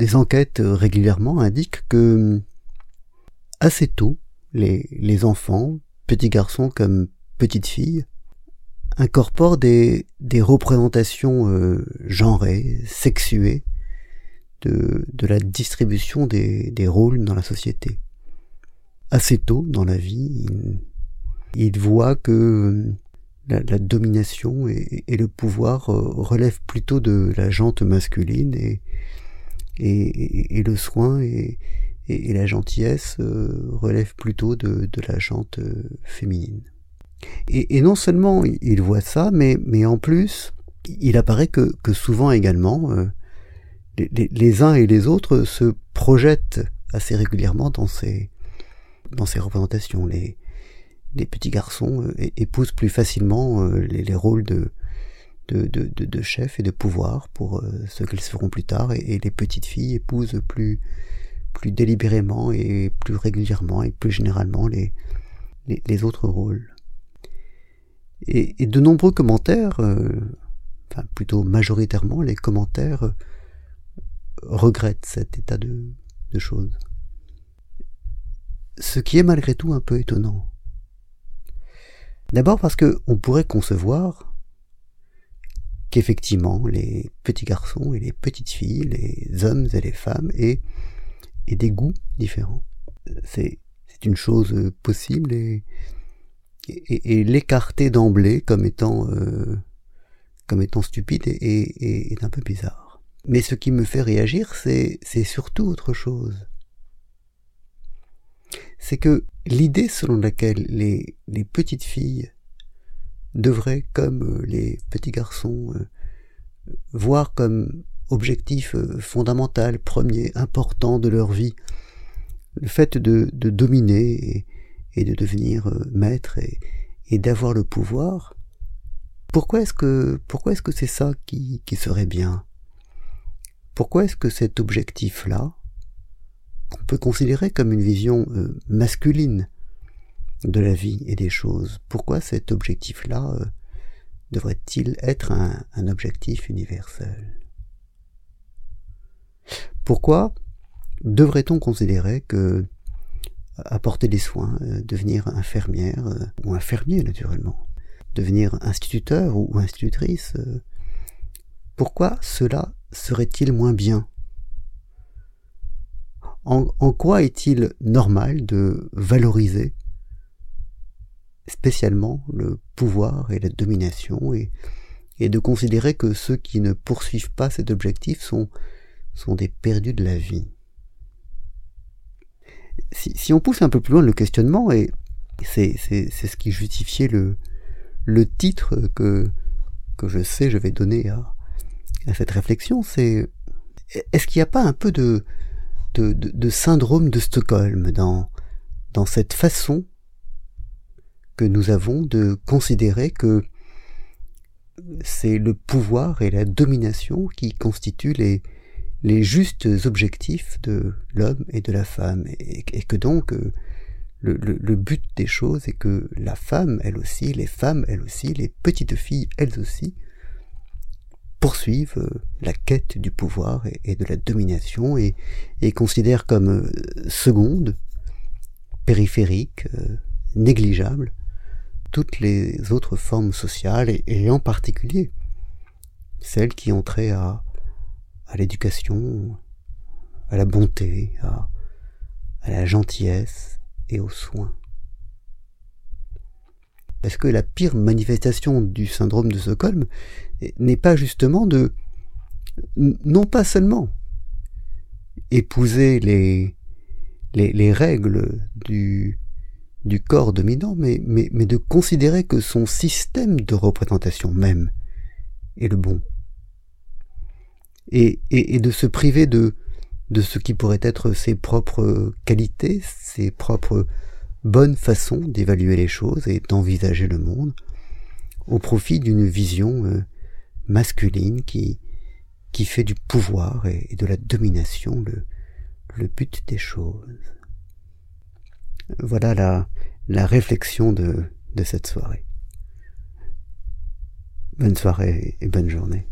des enquêtes régulièrement indiquent que assez tôt, les, enfants, petits garçons comme petites filles, incorporent des, représentations euh, genrées, sexuées, de, la distribution des, rôles dans la société. Assez tôt dans la vie, ils, voient que la, domination et, et, le pouvoir euh, relèvent plutôt de la jante masculine et, et, le soin et, la gentillesse euh, relèvent plutôt de, la jante euh, féminine. Et, non seulement il voit ça, mais, en plus, il apparaît que, souvent également, les, uns et les autres se projettent assez régulièrement dans ces, représentations. Les, petits garçons euh, épousent plus facilement euh, les, rôles de, de, chef et de pouvoir pour euh, ce qu'ils seront plus tard, et, les petites filles épousent plus, délibérément et plus régulièrement et plus généralement les, autres rôles. Et, de nombreux commentaires, enfin plutôt majoritairement les commentaires, regrette cet état de, choses. Ce qui est malgré tout un peu étonnant. D'abord parce que on pourrait concevoir qu'effectivement les petits garçons et les petites filles, les hommes et les femmes aient, des goûts différents. C'est, une chose possible et, l'écarter d'emblée comme étant euh, stupide est un peu bizarre. Mais ce qui me fait réagir, c'est, surtout autre chose. C'est que l'idée selon laquelle les petites filles devraient, comme les petits garçons, euh, voir comme objectif euh, fondamental, premier, important de leur vie, le fait de, de dominer et, de devenir euh, maître et, d'avoir le pouvoir, pourquoi est-ce que pourquoi est-ce que c'est ça qui, qui serait bien? Pourquoi est-ce que cet objectif-là, qu'on peut considérer comme une vision euh, masculine de la vie et des choses, pourquoi cet objectif-là euh, devrait-il être un, objectif universel? Pourquoi devrait-on considérer que apporter des soins, euh, devenir infirmière ou infirmier naturellement, devenir instituteur ou institutrice, pourquoi cela serait-il moins bien? En, quoi est-il normal de valoriser spécialement le pouvoir et la domination et, et de considérer que ceux qui ne poursuivent pas cet objectif sont, sont des perdus de la vie. Si, si, on pousse un peu plus loin le questionnement, et c'est, c'est, ce qui justifiait le, le titre que, que je sais je vais donner à, à cette réflexion, c'est est-ce qu'il n'y a pas un peu de, de, de, syndrome de Stockholm dans, dans cette façon que nous avons de considérer que c'est le pouvoir et la domination qui constituent les, les justes objectifs de l'homme et de la femme, et, que donc euh, le, le, but des choses est que la femme, elle aussi, les femmes, elles aussi, les petites filles, elles aussi, poursuivent euh, la quête du pouvoir et, de la domination et, considèrent comme euh, seconde, périphérique, négligeable, toutes les autres formes sociales et, en particulier celles qui ont trait à, l'éducation, à la bonté, à, la gentillesse et aux soins. Parce que la pire manifestation du syndrome de Stockholm n'est pas justement de, non pas seulement épouser les, les règles du, du corps dominant, mais, de considérer que son système de représentation même est le bon. Et, et, et de se priver de, de ce qui pourrait être ses propres qualités, ses propres bonne façon d'évaluer les choses et d'envisager le monde au profit d'une vision euh, masculine qui, qui fait du pouvoir et, de la domination le, le but des choses. Voilà la, la réflexion de, de cette soirée. Bonne soirée et bonne journée.